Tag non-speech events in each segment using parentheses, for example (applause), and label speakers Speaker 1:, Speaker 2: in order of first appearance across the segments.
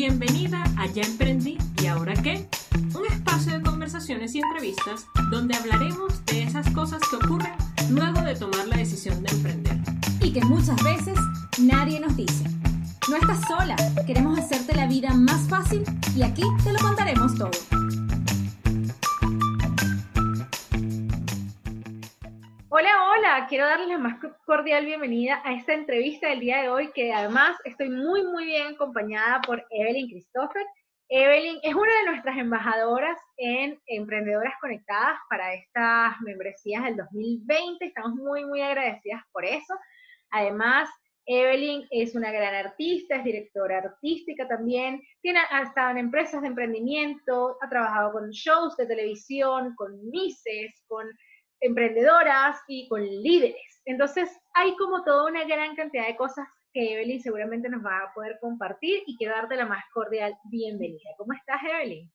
Speaker 1: Bienvenida a Ya Emprendí y Ahora qué, un espacio de conversaciones y entrevistas donde hablaremos de esas cosas que ocurren luego de tomar la decisión de emprender.
Speaker 2: Y que muchas veces nadie nos dice. No estás sola, queremos hacerte la vida más fácil y aquí te lo contaremos todo.
Speaker 3: Quiero darles la más cordial bienvenida a esta entrevista del día de hoy, que además estoy muy, muy bien acompañada por Evelyn Christopher. Evelyn es una de nuestras embajadoras en Emprendedoras Conectadas para estas membresías del 2020. Estamos muy, muy agradecidas por eso. Además, Evelyn es una gran artista, es directora artística también, tiene, ha estado en empresas de emprendimiento, ha trabajado con shows de televisión, con mises, con emprendedoras y con líderes. Entonces, hay como toda una gran cantidad de cosas que Evelyn seguramente nos va a poder compartir y quiero darte la más cordial bienvenida. ¿Cómo estás, Evelyn?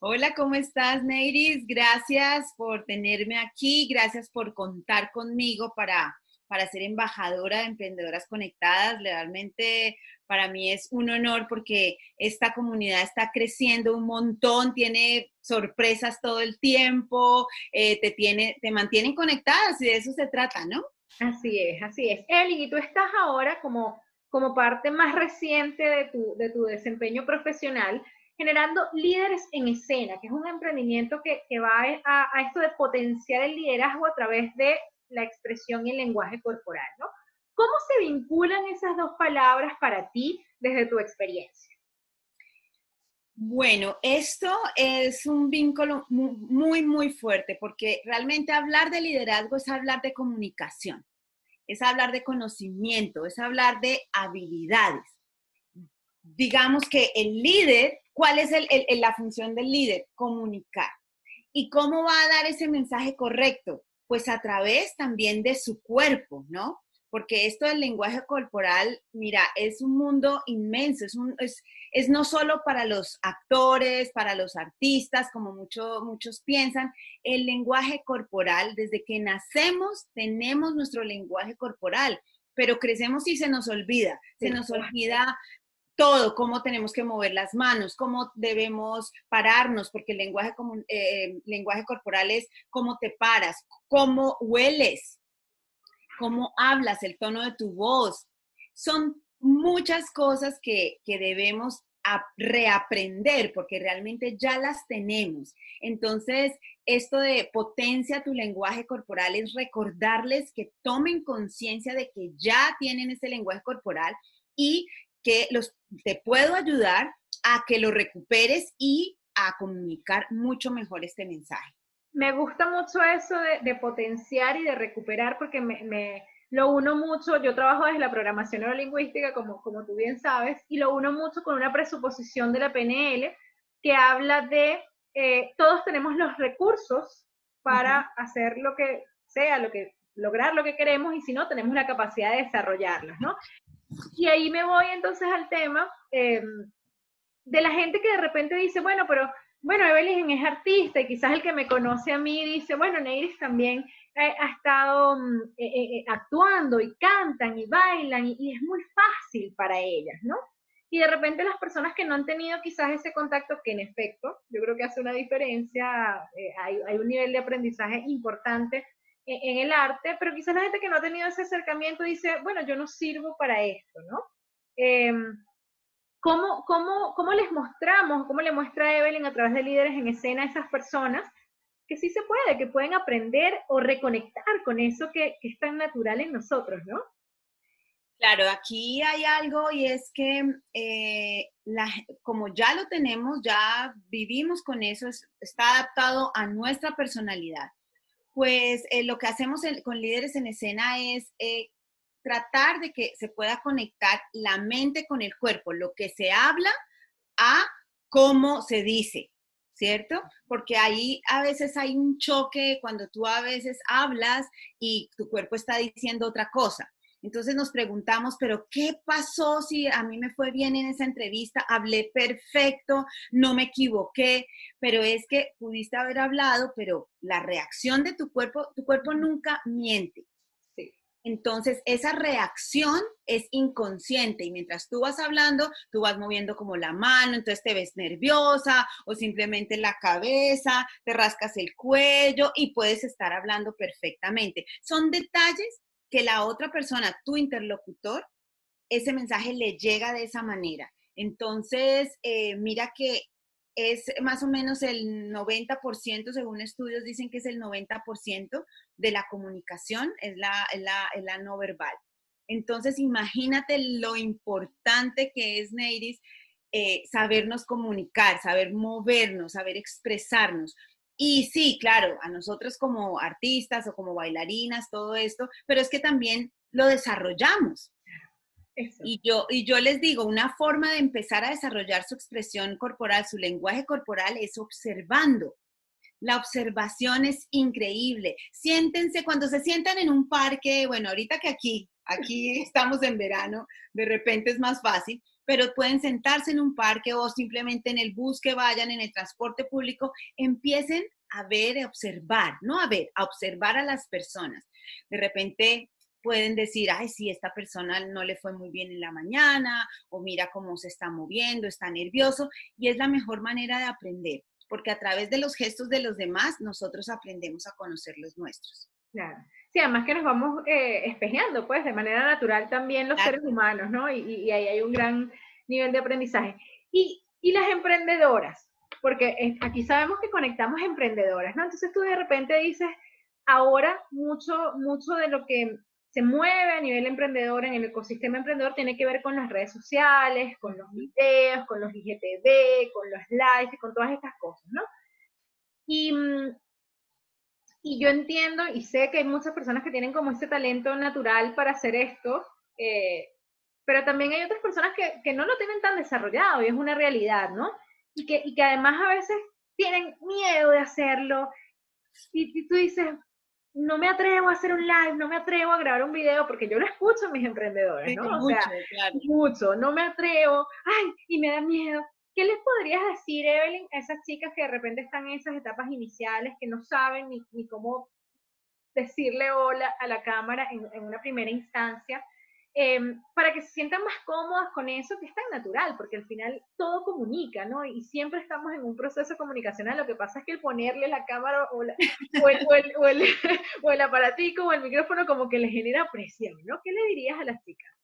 Speaker 4: Hola, ¿cómo estás, Neiris? Gracias por tenerme aquí, gracias por contar conmigo para, para ser embajadora de Emprendedoras Conectadas. Realmente para mí es un honor porque esta comunidad está creciendo un montón, tiene sorpresas todo el tiempo, eh, te, tiene, te mantienen conectadas y de eso se trata, ¿no?
Speaker 3: Así es, así es. Eli, y tú estás ahora como, como parte más reciente de tu, de tu desempeño profesional generando líderes en escena, que es un emprendimiento que, que va a, a, esto de potenciar el liderazgo a través de la expresión y el lenguaje corporal, ¿no? ¿Cómo se vinculan esas dos palabras para ti desde tu experiencia?
Speaker 4: Bueno, esto es un vínculo muy, muy fuerte porque realmente hablar de liderazgo es hablar de comunicación, es hablar de conocimiento, es hablar de habilidades. Digamos que el líder, ¿cuál es la función del líder? Comunicar. ¿Y cómo va a dar ese mensaje correcto? Pues a través también de su cuerpo, ¿no? porque esto del lenguaje corporal, mira, es un mundo inmenso, es, un, es, es no solo para los actores, para los artistas, como mucho, muchos piensan, el lenguaje corporal, desde que nacemos tenemos nuestro lenguaje corporal, pero crecemos y se nos olvida, se nos olvida todo, cómo tenemos que mover las manos, cómo debemos pararnos, porque el lenguaje, eh, lenguaje corporal es cómo te paras, cómo hueles, cómo hablas, el tono de tu voz. Son muchas cosas que, debemos reaprender porque realmente ya las tenemos. Entonces, esto de potencia tu lenguaje corporal es recordarles que tomen conciencia de que ya tienen ese lenguaje corporal y que los, te puedo ayudar a que lo recuperes y a comunicar mucho mejor este mensaje
Speaker 3: me gusta mucho eso de, potenciar y de recuperar porque me, lo uno mucho, yo trabajo desde la programación neurolingüística, como, como tú bien sabes, y lo uno mucho con una presuposición de la PNL que habla de eh, todos tenemos los recursos para hacer lo que sea, lo que lograr lo que queremos y si no, tenemos la capacidad de desarrollarlos, ¿no? Y ahí me voy entonces al tema em, de la gente que de repente dice, bueno, pero bueno, Evelyn es artista y quizás el que me conoce a mí dice, bueno, Neiris también eh, ha estado mm, eh, eh, actuando y cantan y bailan y, es muy fácil para ellas, ¿no? Y de repente las personas que no han tenido quizás ese contacto, que en efecto yo creo que hace una diferencia, hay, un nivel de aprendizaje importante en, el arte, pero quizás la gente que no ha tenido ese acercamiento dice, bueno, yo no sirvo para esto, ¿no? Em, ¿Cómo, cómo, cómo les mostramos, cómo le muestra Evelyn a través de líderes en escena a esas personas que sí se puede, que pueden aprender o reconectar con eso que, es tan natural en nosotros, ¿no?
Speaker 4: Claro, aquí hay algo y es que eh, como ya lo tenemos, ya vivimos con eso, está adaptado a nuestra personalidad. Pues eh, lo que hacemos con líderes en escena es eh, tratar de que se pueda conectar la mente con el cuerpo, lo que se habla a cómo se dice, ¿cierto? Porque ahí a veces hay un choque cuando tú a veces hablas y tu cuerpo está diciendo otra cosa. Entonces nos preguntamos, pero ¿qué pasó si a mí me fue bien en esa entrevista? Hablé perfecto, no me equivoqué, pero es que pudiste haber hablado, pero la reacción de tu cuerpo, tu cuerpo nunca miente. Entonces, esa reacción es inconsciente y mientras tú vas hablando, tú vas moviendo como la mano, entonces te ves nerviosa o simplemente la cabeza, te rascas el cuello y puedes estar hablando perfectamente. Son detalles que la otra persona, tu interlocutor, ese mensaje le llega de esa manera. Entonces, eh, mira que es más o menos el 90%, según estudios dicen que es el 90% de la comunicación, es la, la, no verbal. Entonces, imagínate lo importante que es, Neiris, eh, sabernos comunicar, saber movernos, saber expresarnos. Y sí, claro, a nosotros como artistas o como bailarinas, todo esto, pero es que también lo desarrollamos. Y yo, y yo les digo, una forma de empezar a desarrollar su expresión corporal, su lenguaje corporal, es observando. La observación es increíble. Siéntense, cuando se sientan en un parque, bueno, ahorita que aquí, aquí estamos en verano, de repente es más fácil, pero pueden sentarse en un parque o simplemente en el bus que vayan, en el transporte público, empiecen a ver, a observar, no a ver, a observar a las personas. De repente pueden decir, ay, sí, esta persona no le fue muy bien en la mañana, o mira cómo se está moviendo, está nervioso, y es la mejor manera de aprender, porque a través de los gestos de los demás nosotros aprendemos a conocer los nuestros.
Speaker 3: Claro. Sí, además que nos vamos eh, espejeando, pues, de manera natural también los seres humanos, ¿no? Y, ahí hay un gran nivel de aprendizaje. Y, y las emprendedoras, porque aquí sabemos que conectamos emprendedoras, ¿no? Entonces tú de repente dices, ahora mucho, mucho de lo que se mueve a nivel emprendedor, en el ecosistema emprendedor, tiene que ver con las redes sociales, con los videos, con los IGTV, con los lives, con todas estas cosas, ¿no? Y, mm, y yo entiendo y sé que hay muchas personas que tienen como ese talento natural para hacer esto, eh, pero también hay otras personas que, que, no lo tienen tan desarrollado y es una realidad, ¿no? Y que, y que además a veces tienen miedo de hacerlo. Y, y tú dices, no me atrevo a hacer un live, no me atrevo a grabar un video, porque yo lo escucho a mis emprendedores, ¿no? o sea, mucho, no me atrevo, ay, y me da miedo. ¿Qué les podrías decir, Evelyn, a esas chicas que de repente están en esas etapas iniciales, que no saben ni, cómo decirle hola a la cámara en, una primera instancia? Em, para que se sientan más cómodas con eso, que es tan natural, porque al final todo comunica, ¿no? Y siempre estamos en un proceso comunicacional, lo que pasa es que el ponerle la cámara o, o, el, o, el, (laughs) o el aparatico o el micrófono como que le genera presión, ¿no? ¿Qué le dirías a las chicas?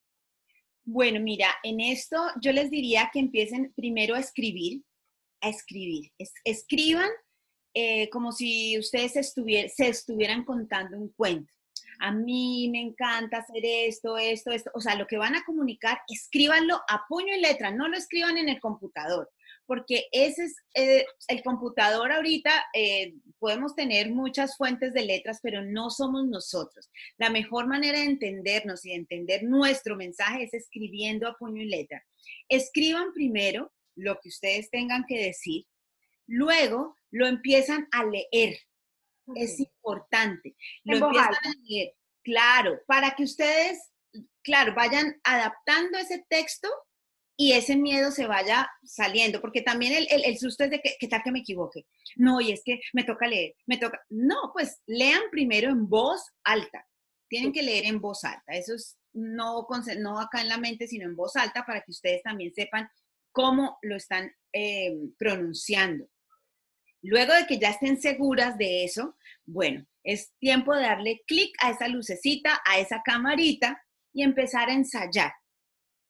Speaker 4: Bueno, mira, en esto yo les diría que empiecen primero a escribir, a escribir, escriban eh, como si ustedes se estuvieran contando un cuento a mí me encanta hacer esto, esto, esto. O sea, lo que van a comunicar, escríbanlo a puño y letra, no lo escriban en el computador, porque ese es eh, el computador ahorita. Eh, podemos tener muchas fuentes de letras, pero no somos nosotros. La mejor manera de entendernos y de entender nuestro mensaje es escribiendo a puño y letra. Escriban primero lo que ustedes tengan que decir, luego lo empiezan a leer es importante. Lo empiezan a leer, claro, para que ustedes, claro, vayan adaptando ese texto y ese miedo se vaya saliendo, porque también el, el, susto es de que, ¿qué tal que me equivoque? No, y es que me toca leer, me toca, no, pues lean primero en voz alta, tienen que leer en voz alta, eso es no, no acá en la mente, sino en voz alta para que ustedes también sepan cómo lo están eh, pronunciando. Luego de que ya estén seguras de eso, bueno, es tiempo de darle clic a esa lucecita, a esa camarita y empezar a ensayar.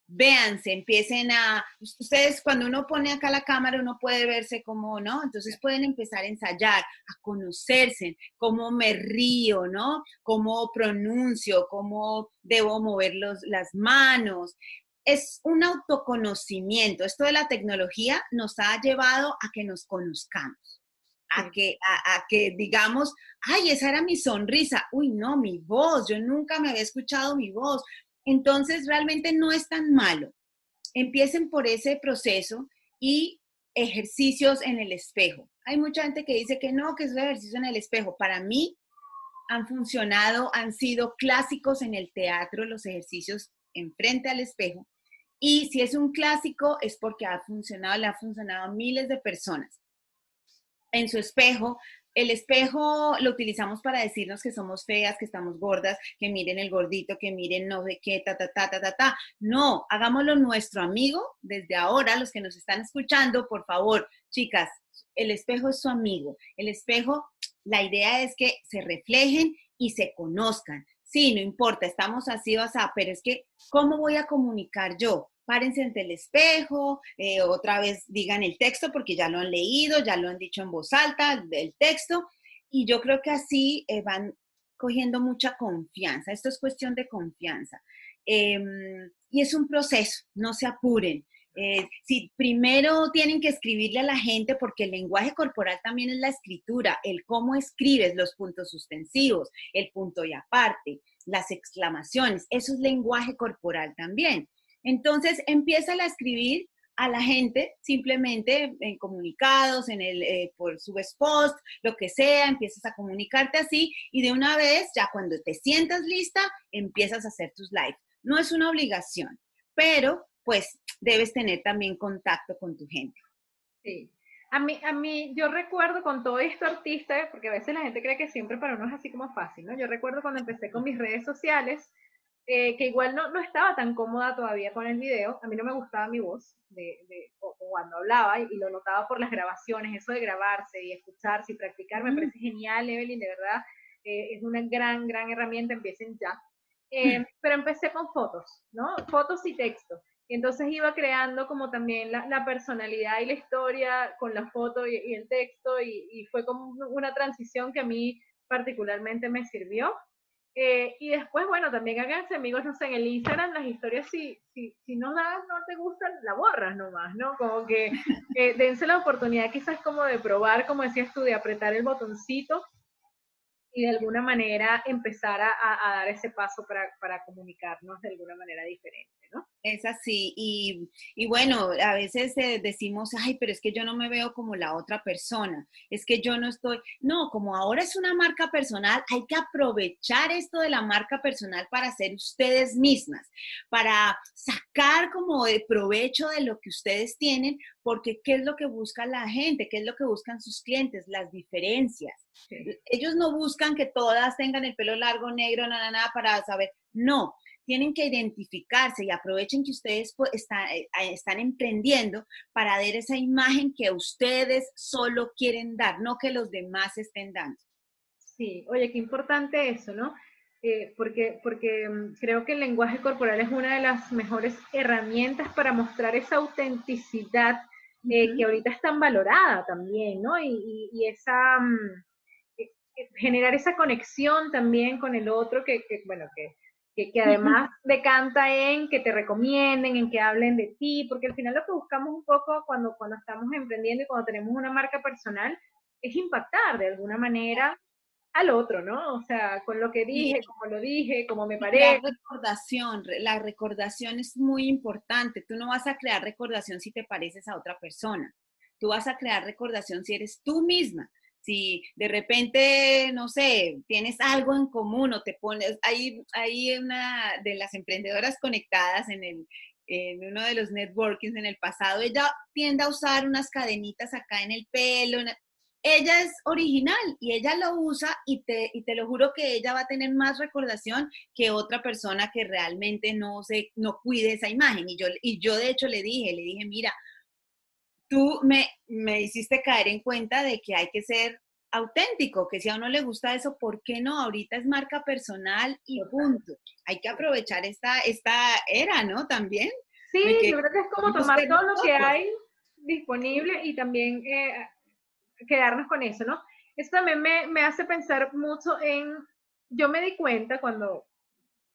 Speaker 4: Véanse, empiecen a, ustedes cuando uno pone acá la cámara uno puede verse como, ¿no? Entonces pueden empezar a ensayar, a conocerse, cómo me río, ¿no? Cómo pronuncio, cómo debo mover las manos. Es un autoconocimiento. Esto de la tecnología nos ha llevado a que nos conozcamos a que, a, que digamos, ay, esa era mi sonrisa, uy, no, mi voz, yo nunca me había escuchado mi voz. Entonces, realmente no es tan malo. Empiecen por ese proceso y ejercicios en el espejo. Hay mucha gente que dice que no, que es un ejercicio en el espejo. Para mí han funcionado, han sido clásicos en el teatro los ejercicios en frente al espejo. Y si es un clásico es porque ha funcionado, le ha funcionado a miles de personas en su espejo, el espejo lo utilizamos para decirnos que somos feas, que estamos gordas, que miren el gordito, que miren no sé qué, ta, ta, ta, ta, ta, ta. No, hagámoslo nuestro amigo desde ahora, los que nos están escuchando, por favor, chicas, el espejo es su amigo. El espejo, la idea es que se reflejen y se conozcan. Sí, no importa, estamos así o así, pero es que, ¿cómo voy a comunicar yo? Párense ante el espejo, eh, otra vez digan el texto porque ya lo han leído, ya lo han dicho en voz alta, el texto, y yo creo que así eh, van cogiendo mucha confianza. Esto es cuestión de confianza. Em, y es un proceso, no se apuren. Eh, si primero tienen que escribirle a la gente, porque el lenguaje corporal también es la escritura, el cómo escribes los puntos suspensivos, el punto y aparte, las exclamaciones, eso es lenguaje corporal también. Entonces, empieza a escribir a la gente simplemente en comunicados, en el, eh, por subes post, lo que sea, empiezas a comunicarte así y de una vez, ya cuando te sientas lista, empiezas a hacer tus lives. No es una obligación, pero pues debes tener también contacto con tu gente.
Speaker 3: Sí. A mí, a mí, yo recuerdo con todo esto artista, porque a veces la gente cree que siempre para uno es así como fácil, ¿no? Yo recuerdo cuando empecé con mis redes sociales, eh, que igual no, no estaba tan cómoda todavía con el video. A mí no me gustaba mi voz de, de cuando hablaba y, lo notaba por las grabaciones, eso de grabarse y escucharse y practicar me mm. parece genial, Evelyn, de verdad. Eh, es una gran, gran herramienta, empiecen ya. Eh, mm. (laughs) pero empecé con fotos, ¿no? Fotos y texto. Y entonces iba creando como también la, la personalidad y la historia con la foto y, el texto y, y, fue como una transición que a mí particularmente me sirvió. Eh, y después, bueno, también háganse amigos, no sé, en el Instagram las historias, si, si, si no das, no te gustan, la borras nomás, ¿no? Como que (laughs) eh, dense la oportunidad quizás como de probar, como decías tú, de apretar el botoncito y de alguna manera empezar a, a dar ese paso para, para comunicarnos de alguna manera diferente, ¿no?
Speaker 4: Es así. Y, y, bueno, a veces eh, decimos, ay, pero es que yo no me veo como la otra persona, es que yo no estoy, no, como ahora es una marca personal, hay que aprovechar esto de la marca personal para ser ustedes mismas, para sacar como de provecho de lo que ustedes tienen, porque ¿qué es lo que busca la gente? ¿Qué es lo que buscan sus clientes? Las diferencias. Ellos no buscan que todas tengan el pelo largo, negro, nada, nada, para saber, no tienen que identificarse y aprovechen que ustedes pues, eh, están emprendiendo para dar esa imagen que ustedes solo quieren dar, no que los demás estén dando.
Speaker 3: Sí, oye, qué importante eso, ¿no? Eh, porque, porque mm, creo que el lenguaje corporal es una de las mejores herramientas para mostrar esa autenticidad eh, que ahorita es tan valorada también, ¿no? Y, esa, mm, generar esa conexión también con el otro, que, que bueno, que que, además decanta en que te recomienden, en que hablen de ti, porque al final lo que buscamos un poco cuando, cuando estamos emprendiendo y cuando tenemos una marca personal es impactar de alguna manera al otro, ¿no? O sea, con lo que dije, como lo dije, como me parece.
Speaker 4: La recordación, la recordación es muy importante. Tú no vas a crear recordación si te pareces a otra persona. Tú vas a crear recordación si eres tú misma si de repente, no sé, tienes algo en común o te pones, hay, hay una de las emprendedoras conectadas en, el, en uno de los networkings en el pasado, ella tiende a usar unas cadenitas acá en el pelo. Ella es original y ella lo usa y te, y te lo juro que ella va a tener más recordación que otra persona que realmente no, se, no cuide esa imagen. Y yo, y yo de hecho le dije, le dije, mira, tú me, me hiciste caer en cuenta de que hay que ser auténtico, que si a uno le gusta eso, ¿por qué no? Ahorita es marca personal y punto. Hay que aprovechar esta, esta era, ¿no? También.
Speaker 3: Sí, yo creo que es como tomar todo lo que hay disponible y también eh, quedarnos con eso, ¿no? Eso también me, me hace pensar mucho en, yo me di cuenta cuando,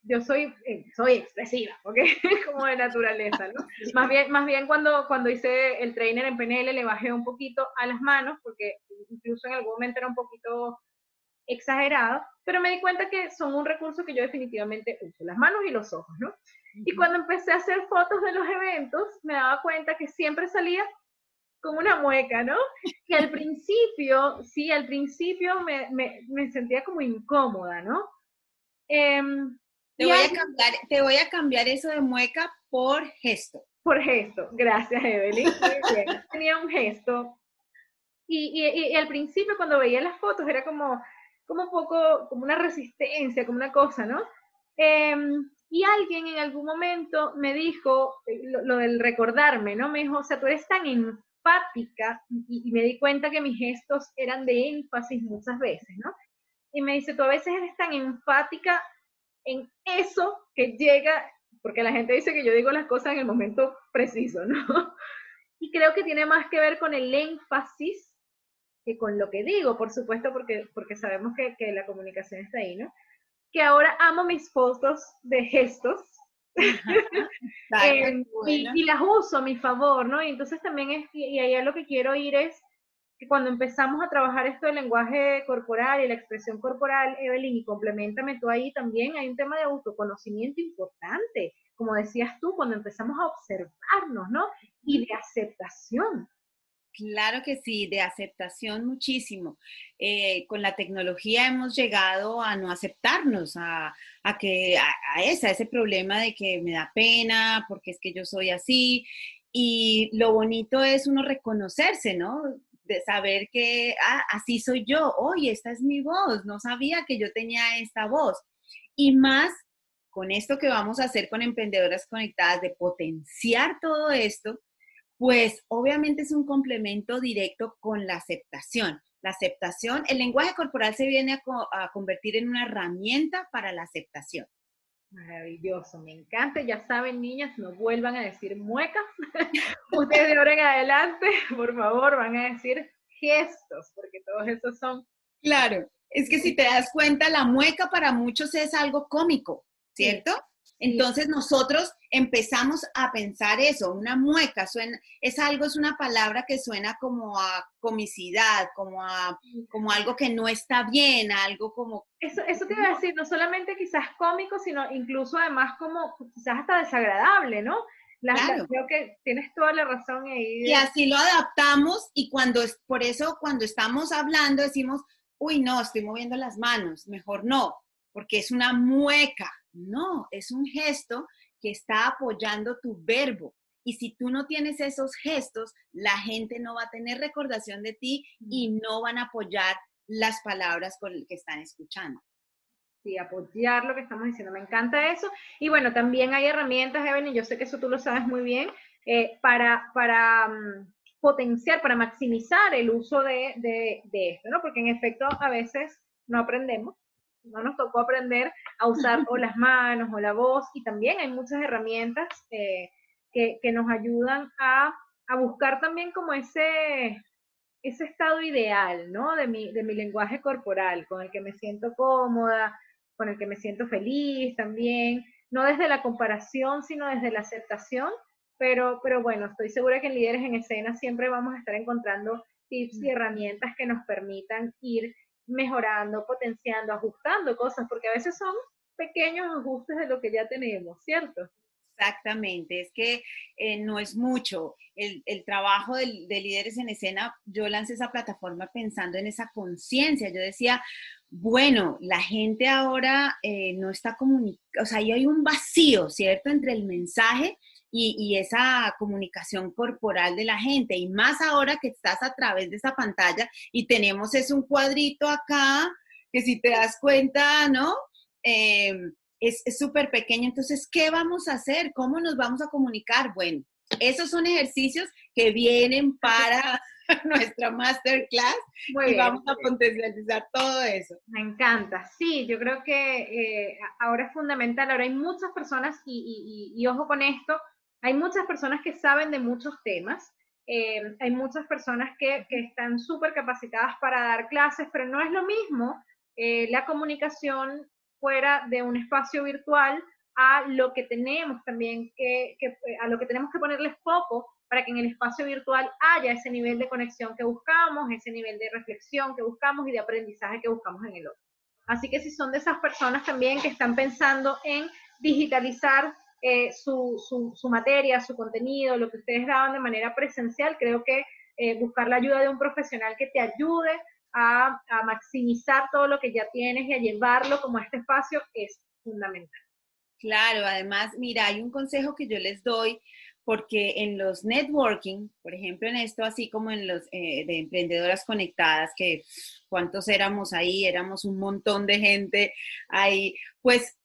Speaker 3: yo soy, eh, soy expresiva, ¿ok? (laughs) Como de naturaleza, ¿no? (laughs) Más bien, más bien cuando, cuando hice el trainer en PNL le bajé un poquito a las manos, porque incluso en algún momento era un poquito exagerado, pero me di cuenta que son un recurso que yo definitivamente uso, las manos y los ojos, ¿no? Y cuando empecé a hacer fotos de los eventos, me daba cuenta que siempre salía con una mueca, ¿no? Que al principio, sí, al principio me, me, me sentía como incómoda, ¿no? Eh,
Speaker 4: te voy, a cambiar, te voy a cambiar eso de mueca por gesto.
Speaker 3: Por gesto, gracias Evelyn. Tenía un gesto. Y, y, al principio cuando veía las fotos era como, como un poco, como una resistencia, como una cosa, ¿no? Em, y alguien en algún momento me dijo eh, lo, del recordarme, ¿no? Me dijo, o sea, tú eres tan enfática y, y, me di cuenta que mis gestos eran de énfasis muchas veces, ¿no? Y me dice, tú a veces eres tan enfática en eso que llega, porque la gente dice que yo digo las cosas en el momento preciso, ¿no? (laughs) Y creo que tiene más que ver con el énfasis que con lo que digo, por supuesto, porque, porque sabemos que, que la comunicación está ahí, ¿no? Que ahora amo mis fotos de gestos (laughs) eh, y, y, las uso a mi favor, ¿no? Y entonces también es, y allá lo que quiero ir es que cuando empezamos a trabajar esto del lenguaje corporal y la expresión corporal, Evelyn, y complementame tú ahí también, hay un tema de autoconocimiento importante, como decías tú, cuando empezamos a observarnos, ¿no? Y de aceptación.
Speaker 4: Claro que sí, de aceptación muchísimo. Eh, con la tecnología hemos llegado a no aceptarnos, a, que a, a, ese problema de que me da pena, porque es que yo soy así. Y lo bonito es uno reconocerse, ¿no? de saber que ah, así soy yo, oye, esta es mi voz, no sabía que yo tenía esta voz. Y más con esto que vamos a hacer con emprendedoras conectadas, de potenciar todo esto, pues obviamente es un complemento directo con la aceptación. La aceptación, el lenguaje corporal se viene a, a convertir en una herramienta para la aceptación.
Speaker 3: Maravilloso, me encanta. Ya saben, niñas, no vuelvan a decir muecas. (laughs) Ustedes de ahora en adelante, por favor, van a decir gestos, porque todos esos son.
Speaker 4: Claro, es que si te das cuenta, la mueca para muchos es algo cómico, ¿cierto? Entonces nosotros empezamos a pensar eso, una mueca, suena, es algo, es una palabra que suena como a comicidad, como a como algo que no está bien, algo como...
Speaker 3: Eso, eso te iba a decir, no solamente quizás cómico, sino incluso además como quizás hasta desagradable, ¿no? claro. creo que tienes toda la razón ahí.
Speaker 4: Y así lo adaptamos y cuando, por eso cuando estamos hablando decimos, uy, no, estoy moviendo las manos, mejor no, porque es una mueca. No, es un gesto que está apoyando tu verbo. Y si tú no tienes esos gestos, la gente no va a tener recordación de ti y no van a apoyar las palabras con las que están escuchando.
Speaker 3: Sí, apoyar lo que estamos diciendo. Me encanta eso. Y bueno, también hay herramientas, Evelyn, y yo sé que eso tú lo sabes muy bien, eh, para, para mm, potenciar, para maximizar el uso de, de esto, ¿no? Porque en efecto a veces no aprendemos no nos tocó aprender a usar o las (laughs) manos o la voz y también hay muchas herramientas eh, que, que, nos ayudan a, a, buscar también como ese, ese estado ideal, ¿no? De mi, de mi lenguaje corporal, con el que me siento cómoda, con el que me siento feliz también, no desde la comparación, sino desde la aceptación, pero, pero bueno, estoy segura que en Líderes en Escena siempre vamos a estar encontrando tips y herramientas que nos permitan ir mejorando, potenciando, ajustando cosas, porque a veces son pequeños ajustes de lo que ya tenemos, ¿cierto?
Speaker 4: Exactamente, es que eh, no es mucho. El, el trabajo de, de, líderes en escena, yo lancé esa plataforma pensando en esa conciencia. Yo decía, bueno, la gente ahora eh, no está comunicando, o sea, ahí hay un vacío, ¿cierto?, entre el mensaje y, esa comunicación corporal de la gente. Y más ahora que estás a través de esa pantalla y tenemos es un cuadrito acá, que si te das cuenta, ¿no? Em, es súper pequeño. Entonces, ¿qué vamos a hacer? ¿Cómo nos vamos a comunicar? Bueno, esos son ejercicios que vienen para (laughs) nuestra masterclass y vamos a potencializar todo eso.
Speaker 3: Me encanta. Sí, yo creo que eh, ahora es fundamental. Ahora hay muchas personas, y, y, y ojo con esto, hay muchas personas que saben de muchos temas, eh, hay muchas personas que, que están súper capacitadas para dar clases, pero no es lo mismo eh, la comunicación fuera de un espacio virtual a lo que tenemos también que, que, a lo que tenemos que ponerles foco para que en el espacio virtual haya ese nivel de conexión que buscamos, ese nivel de reflexión que buscamos y de aprendizaje que buscamos en el otro. Así que si son de esas personas también que están pensando en digitalizar eh, su, su, materia, su contenido, lo que ustedes daban de manera presencial, creo que eh, buscar la ayuda de un profesional que te ayude a, a, maximizar todo lo que ya tienes y a llevarlo como a este espacio es fundamental.
Speaker 4: Claro, además, mira, hay un consejo que yo les doy porque en los networking, por ejemplo, en esto, así como en los eh, de emprendedoras conectadas, que cuántos éramos ahí, éramos un montón de gente ahí, pues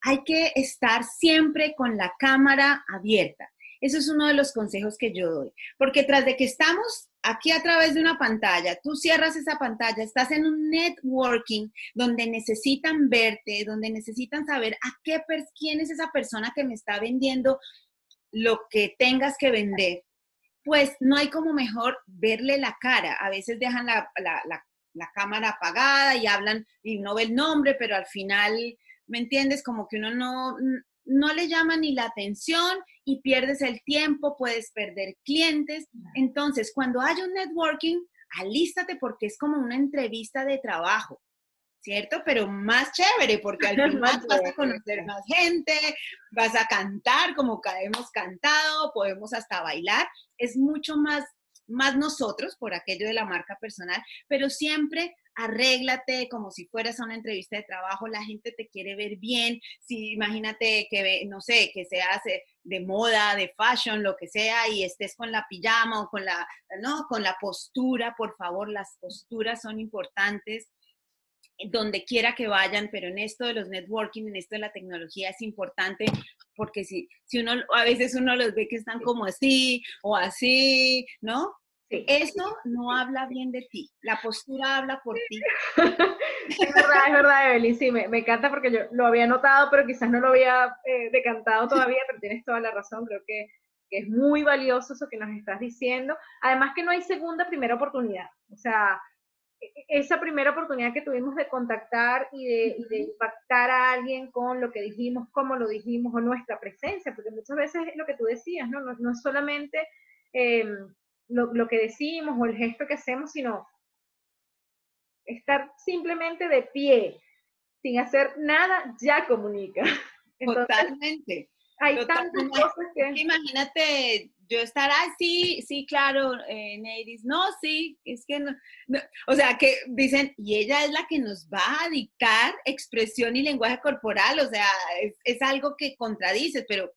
Speaker 4: hay que estar siempre con la cámara abierta. Eso es uno de los consejos que yo doy, porque tras de que estamos aquí a través de una pantalla, tú cierras esa pantalla, estás en un networking donde necesitan verte, donde necesitan saber a qué quién es esa persona que me está vendiendo lo que tengas que vender. Pues no hay como mejor verle la cara. A veces dejan la, la cámara apagada y hablan y no ve el nombre, pero al final, ¿me entiendes? Como que uno no, no le llama ni la atención y pierdes el tiempo, puedes perder clientes. Entonces, cuando hay un networking, alístate porque es como una entrevista de trabajo, ¿cierto? Pero más chévere porque al (laughs) final vas a conocer más gente, vas a cantar como hemos cantado, podemos hasta bailar. Es mucho más más nosotros por aquello de la marca personal, pero siempre arréglate como si fueras a una entrevista de trabajo, la gente te quiere ver bien, si imagínate que, no sé, que seas de moda, de fashion, lo que sea, y estés con la pijama o con la, ¿no? Con la postura, por favor, las posturas son importantes donde quiera que vayan, pero en esto de los networking, en esto de la tecnología es importante porque si, si uno, a veces uno los ve que están como así o así, ¿no? Eso no habla bien de ti, la postura habla por ti. (laughs)
Speaker 3: es verdad, es verdad, Evelyn, sí, me, encanta porque yo lo había notado, pero quizás no lo había eh, decantado todavía, (laughs) pero tienes toda la razón, creo que, que, es muy valioso eso que nos estás diciendo. Además que no hay segunda, primera oportunidad, o sea, e, e, esa primera oportunidad que tuvimos de contactar y de, impactar a alguien con lo que dijimos, cómo lo dijimos o nuestra presencia, porque muchas veces es lo que tú decías, no, no, no solamente... Eh, lo, que decimos o el gesto que hacemos, sino estar simplemente de pie, sin hacer nada, ya comunica. (laughs)
Speaker 4: Totalmente.
Speaker 3: Hay tantas cosas que...
Speaker 4: Imagínate yo estar así, sí, claro, eh, no, sí, es que no, o sea, que dicen, y ella es la que nos va a dictar expresión y lenguaje corporal, o sea, es, es algo que contradice, pero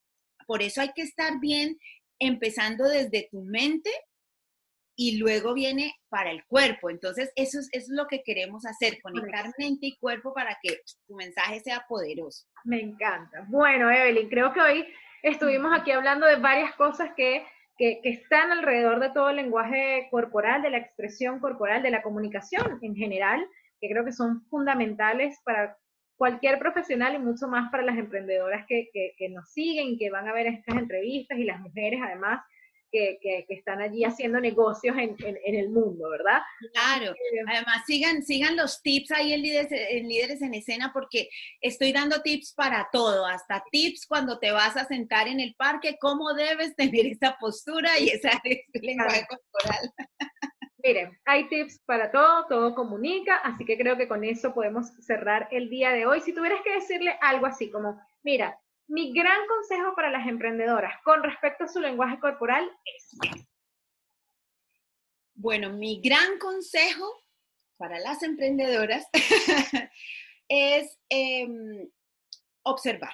Speaker 4: por eso hay que estar bien empezando desde tu mente y luego viene para el cuerpo. Entonces, eso es, lo que queremos hacer, conectar mente y cuerpo para que tu mensaje sea poderoso.
Speaker 3: Me encanta. Bueno, Evelyn, creo que hoy estuvimos aquí hablando de varias cosas que, que, están alrededor de todo el lenguaje corporal, de la expresión corporal, de la comunicación en general, que creo que son fundamentales para cualquier profesional y mucho más para las emprendedoras que, que, que nos siguen que van a ver estas entrevistas y las mujeres además que, están allí haciendo negocios en, el mundo, ¿verdad?
Speaker 4: Claro, además sigan, sigan los tips ahí en líderes, en líderes en escena porque estoy dando tips para todo, hasta tips cuando te vas a sentar en el parque, cómo debes tener esa postura y (laughs) ese lenguaje corporal.
Speaker 3: Miren, hay tips para todo, todo comunica, así que creo que con eso podemos cerrar el día de hoy. Si tuvieras que decirle algo así como, mira, mi gran consejo para las emprendedoras con respecto a su lenguaje corporal es...
Speaker 4: Bueno, mi gran consejo para las emprendedoras (laughs) es em, observar.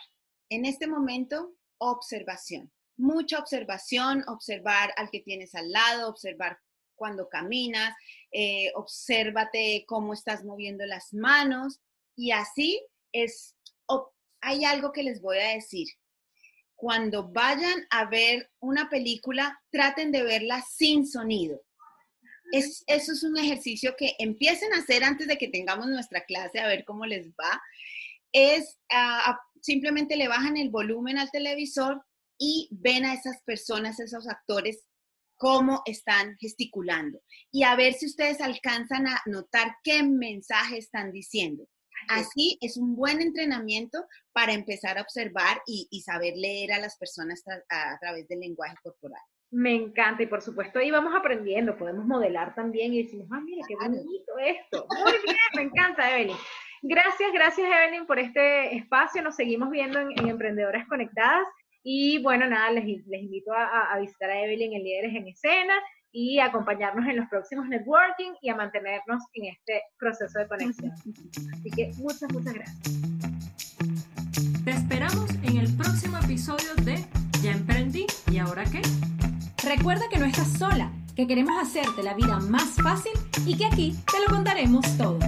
Speaker 4: En este momento, observación. Mucha observación, observar al que tienes al lado, observar cuando caminas, eh, obsérvate cómo estás moviendo las manos y así es hay algo que les voy a decir. Cuando vayan a ver una película, traten de verla sin sonido. Es, eso es un ejercicio que empiecen a hacer antes de que tengamos nuestra clase, a ver cómo les va. Es ah, simplemente le bajan el volumen al televisor y ven a esas personas, esos actores, cómo están gesticulando. Y a ver si ustedes alcanzan a notar qué mensaje están diciendo. Así es un buen entrenamiento para empezar a observar y, saber leer a las personas a, través del lenguaje corporal.
Speaker 3: Me encanta y por supuesto ahí vamos aprendiendo, podemos modelar también y decimos, ah, mira, qué bonito esto. Muy bien, me encanta, Evelyn. Gracias, gracias, Evelyn, por este espacio. Nos seguimos viendo en, Emprendedoras Conectadas. Y bueno, nada, les, invito a, a, visitar a Evelyn en Líderes en Escena y acompañarnos en los próximos networking y a mantenernos en este proceso de conexión. Así que muchas, muchas gracias.
Speaker 1: Te esperamos en el próximo episodio de Ya Emprendí
Speaker 2: Recuerda que no estás sola, que queremos hacerte la vida más fácil y que aquí te lo contaremos todo.